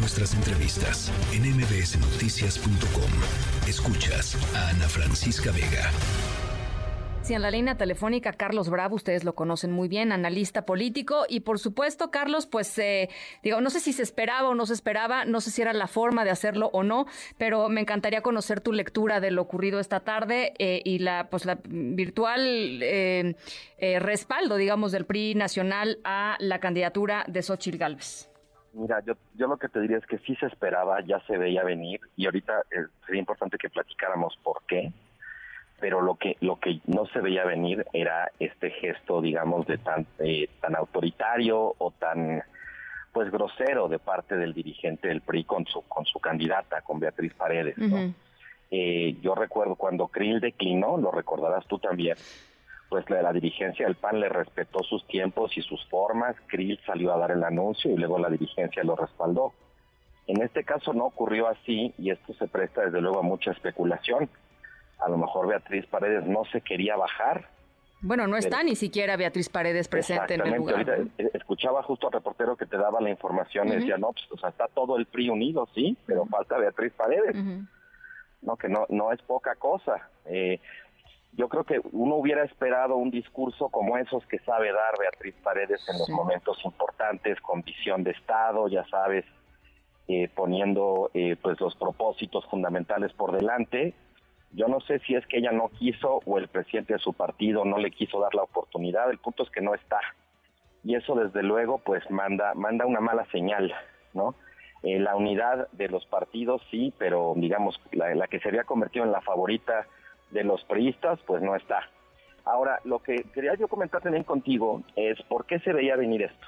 nuestras entrevistas en mbsnoticias.com. Escuchas a Ana Francisca Vega. Sí, en la línea telefónica, Carlos Bravo, ustedes lo conocen muy bien, analista político. Y por supuesto, Carlos, pues eh, digo, no sé si se esperaba o no se esperaba, no sé si era la forma de hacerlo o no, pero me encantaría conocer tu lectura de lo ocurrido esta tarde eh, y la, pues, la virtual eh, respaldo, digamos, del PRI nacional a la candidatura de Xochitl Gálvez. Mira, yo, yo lo que te diría es que sí se esperaba, ya se veía venir y ahorita sería importante que platicáramos por qué pero lo que lo que no se veía venir era este gesto, digamos, de tan eh, tan autoritario o tan pues grosero de parte del dirigente del PRI con su con su candidata, con Beatriz Paredes. Eh, yo recuerdo cuando Krill declinó, lo recordarás tú también, pues la, la, dirigencia del PAN le respetó sus tiempos y sus formas, Krill salió a dar el anuncio y luego la dirigencia lo respaldó. En este caso no ocurrió así y esto se presta desde luego a mucha especulación a lo mejor Beatriz Paredes no se quería bajar. Bueno, no está ni siquiera Beatriz Paredes presente en el lugar. Ahorita eh, escuchaba justo al reportero que te daba la información y decía, no, pues, o sea, está todo el PRI unido, sí, pero falta Beatriz Paredes. No, que no, no es poca cosa. Eh, yo creo que uno hubiera esperado un discurso como esos que sabe dar Beatriz Paredes en los momentos importantes, con visión de Estado, ya sabes, eh, poniendo pues los propósitos fundamentales por delante yo no sé si es que ella no quiso o el presidente de su partido no le quiso dar la oportunidad, el punto es que no está. Y eso desde luego pues manda, manda una mala señal, ¿no? Eh, la unidad de los partidos sí, pero digamos la, que se había convertido en la favorita de los priistas pues no está. Ahora, lo que quería yo comentar también contigo es por qué se veía venir esto.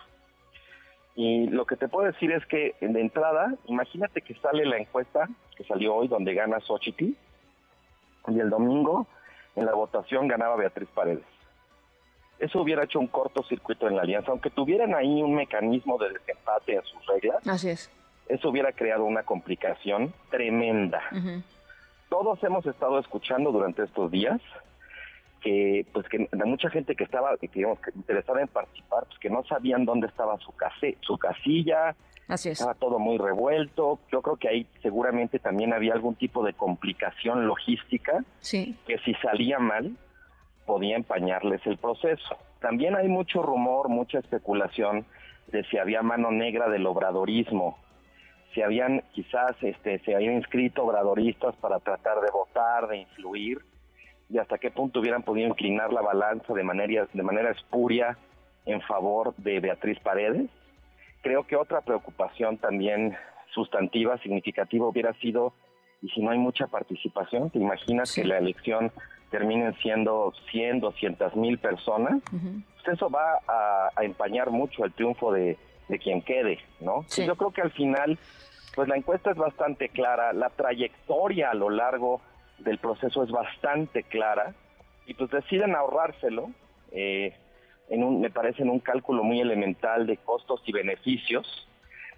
Y lo que te puedo decir es que de entrada, imagínate que sale la encuesta que salió hoy donde gana Xochitl, y el domingo en la votación ganaba Beatriz Paredes. Eso hubiera hecho un cortocircuito en la alianza, aunque tuvieran ahí un mecanismo de desempate en sus reglas. Así es. Eso hubiera creado una complicación tremenda. Todos hemos estado escuchando durante estos días que pues que mucha gente que estaba digamos, que interesada en participar pues que no sabían dónde estaba su case, su casilla Así es. estaba todo muy revuelto yo creo que ahí seguramente también había algún tipo de complicación logística sí. que si salía mal podía empañarles el proceso también hay mucho rumor mucha especulación de si había mano negra del obradorismo si habían quizás este se habían inscrito obradoristas para tratar de votar de influir y hasta qué punto hubieran podido inclinar la balanza de manera, de manera espuria en favor de Beatriz Paredes. Creo que otra preocupación también sustantiva, significativa, hubiera sido, y si no hay mucha participación, ¿te imaginas que la elección terminen siendo 100, 200 mil personas? pues eso va a, empañar mucho el triunfo de, quien quede, ¿no? Yo creo que al final, pues la encuesta es bastante clara, la trayectoria a lo largo del proceso es bastante clara y pues deciden ahorrárselo, eh, en un, me parece en un cálculo muy elemental de costos y beneficios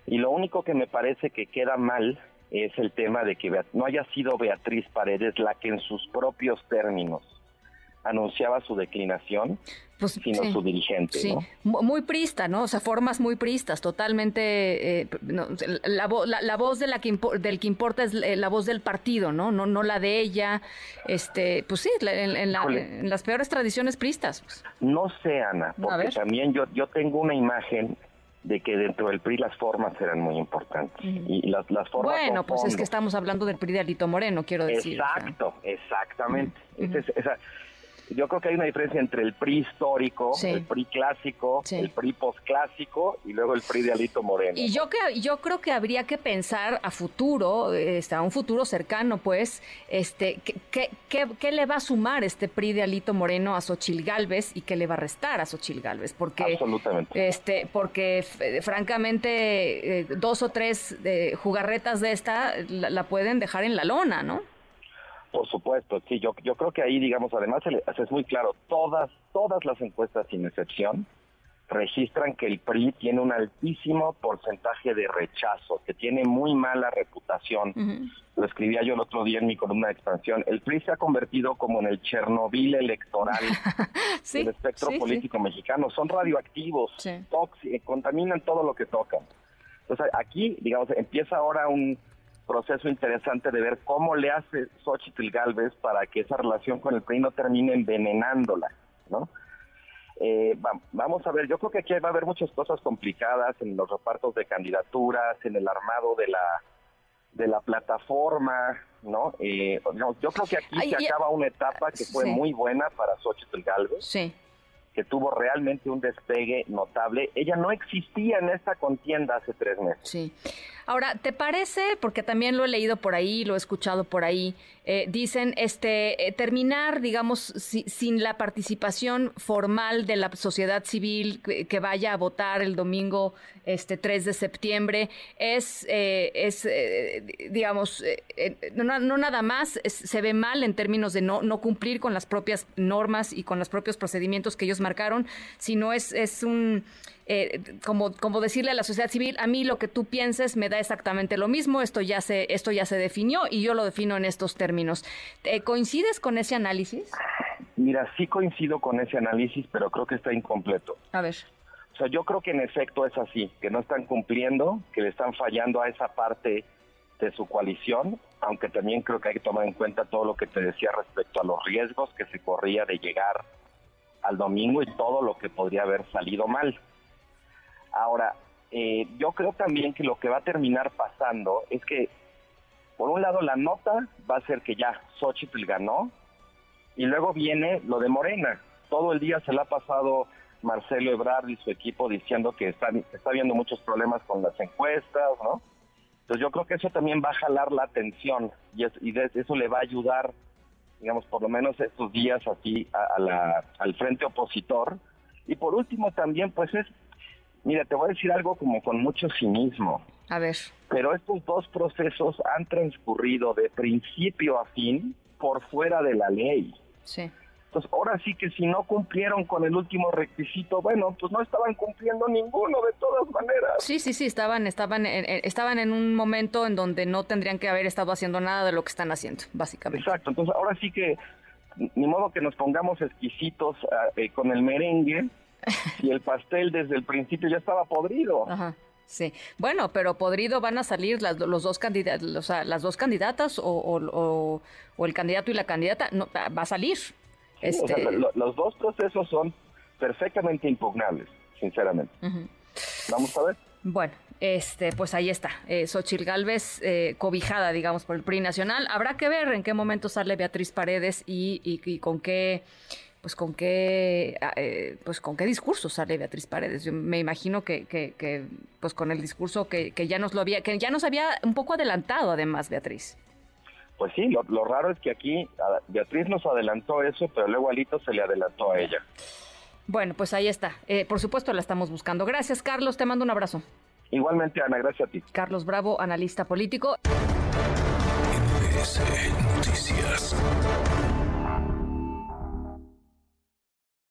y lo único que me parece que queda mal es el tema de que no haya sido Beatriz Paredes la que en sus propios términos anunciaba su declinación, pues, sino su dirigente. Sí. Muy prista, ¿no? O sea, formas muy pristas, totalmente. Eh, la, la, voz de la que del que importa es la voz del partido, ¿no? No, no la de ella. Este, pues sí, en, las peores tradiciones pristas. Pues. No sé, Ana, porque también yo, yo tengo una imagen de que dentro del PRI las formas eran muy importantes. Y las, las formas Bueno, pues es que estamos hablando del PRI de Alito Moreno, quiero decir. Exacto, exactamente. esa, yo creo que hay una diferencia entre el PRI histórico, el PRI clásico, el PRI posclásico y luego el PRI de Alito Moreno. Y yo que yo creo que habría que pensar a futuro, este, a un futuro cercano, pues, este, ¿qué, qué, le va a sumar este PRI de Alito Moreno a Xochil Gálvez y qué le va a restar a Xochil Gálvez? Porque, Absolutamente. Este, porque francamente eh, dos o tres eh, jugarretas de esta la pueden dejar en la lona, ¿no? Por supuesto, sí, yo, yo creo que ahí, digamos, además es muy claro, todas, todas las encuestas sin excepción registran que el PRI tiene un altísimo porcentaje de rechazo, que tiene muy mala reputación. Lo escribía yo el otro día en mi columna de expansión. El PRI se ha convertido como en el Chernobyl electoral del espectro político mexicano. Son radioactivos, tóxicos, contaminan todo lo que tocan. Entonces aquí, digamos, empieza ahora un proceso interesante de ver cómo le hace Xochitl Galvez para que esa relación con el PRI no termine envenenándola, ¿no? Eh, vamos a ver, yo creo que aquí va a haber muchas cosas complicadas en los repartos de candidaturas, en el armado de la de la plataforma, ¿no? Eh, yo creo que aquí se acaba una etapa que fue muy buena para Xochitl Galvez. Sí que tuvo realmente un despegue notable. Ella no existía en esta contienda hace tres meses. Sí. Ahora, ¿te parece, porque también lo he leído por ahí, lo he escuchado por ahí, eh, dicen, este, eh, terminar, digamos, sin la participación formal de la sociedad civil que, vaya a votar el domingo este 3 de septiembre, es, eh, es digamos, no, nada más se ve mal en términos de no, no cumplir con las propias normas y con los propios procedimientos que ellos marcaron, sino es, es un como, como decirle a la sociedad civil, a mí lo que tú pienses me da exactamente lo mismo, esto ya se, esto ya se definió y yo lo defino en estos términos. ¿Coincides con ese análisis? Mira, sí coincido con ese análisis, pero creo que está incompleto. A ver. O sea, yo creo que en efecto es así, que no están cumpliendo, que le están fallando a esa parte de su coalición, aunque también creo que hay que tomar en cuenta todo lo que te decía respecto a los riesgos que se corría de llegar al domingo y todo lo que podría haber salido mal. Ahora, eh, yo creo también que lo que va a terminar pasando es que, por un lado, la nota va a ser que ya Xochitl ganó, y luego viene lo de Morena. Todo el día se le ha pasado Marcelo Ebrard y su equipo diciendo que está, está habiendo muchos problemas con las encuestas, ¿no? Entonces yo creo que eso también va a jalar la atención y, y eso le va a ayudar, digamos, por lo menos estos días aquí al frente opositor. Y por último también, pues es Mira, te voy a decir algo como con mucho cinismo. A ver. Pero estos dos procesos han transcurrido de principio a fin por fuera de la ley. Sí. Entonces, ahora sí que si no cumplieron con el último requisito, bueno, pues no estaban cumpliendo ninguno de todas maneras. Sí, sí, sí, estaban, estaban, en, estaban en un momento en donde no tendrían que haber estado haciendo nada de lo que están haciendo, básicamente. Exacto, entonces ahora sí que ni modo que nos pongamos exquisitos ah, eh, con el merengue y el pastel desde el principio ya estaba podrido. Ajá. Sí, bueno, pero podrido van a salir las, los dos candidatos, o sea, las dos candidatas o, o, el candidato y la candidata, no, va a salir. este... los dos procesos son perfectamente impugnables, sinceramente. Vamos a ver. Bueno, este, pues ahí está, eh, Xochil Gálvez, eh, cobijada, digamos, por el PRI nacional. Habrá que ver en qué momento sale Beatriz Paredes y, y con qué pues con qué, ah, eh, pues con qué discurso sale Beatriz Paredes. Yo me imagino que, que, pues con el discurso que, que, ya nos lo había, que ya nos había un poco adelantado además Beatriz. Pues sí, lo, lo raro es que aquí Beatriz nos adelantó eso, pero luego Alito se le adelantó a ella. Bueno, pues ahí está. Eh, por supuesto, la estamos buscando. Gracias, Carlos. Te mando un abrazo. Igualmente, Ana, gracias a ti. Carlos Bravo, analista político. Noticias.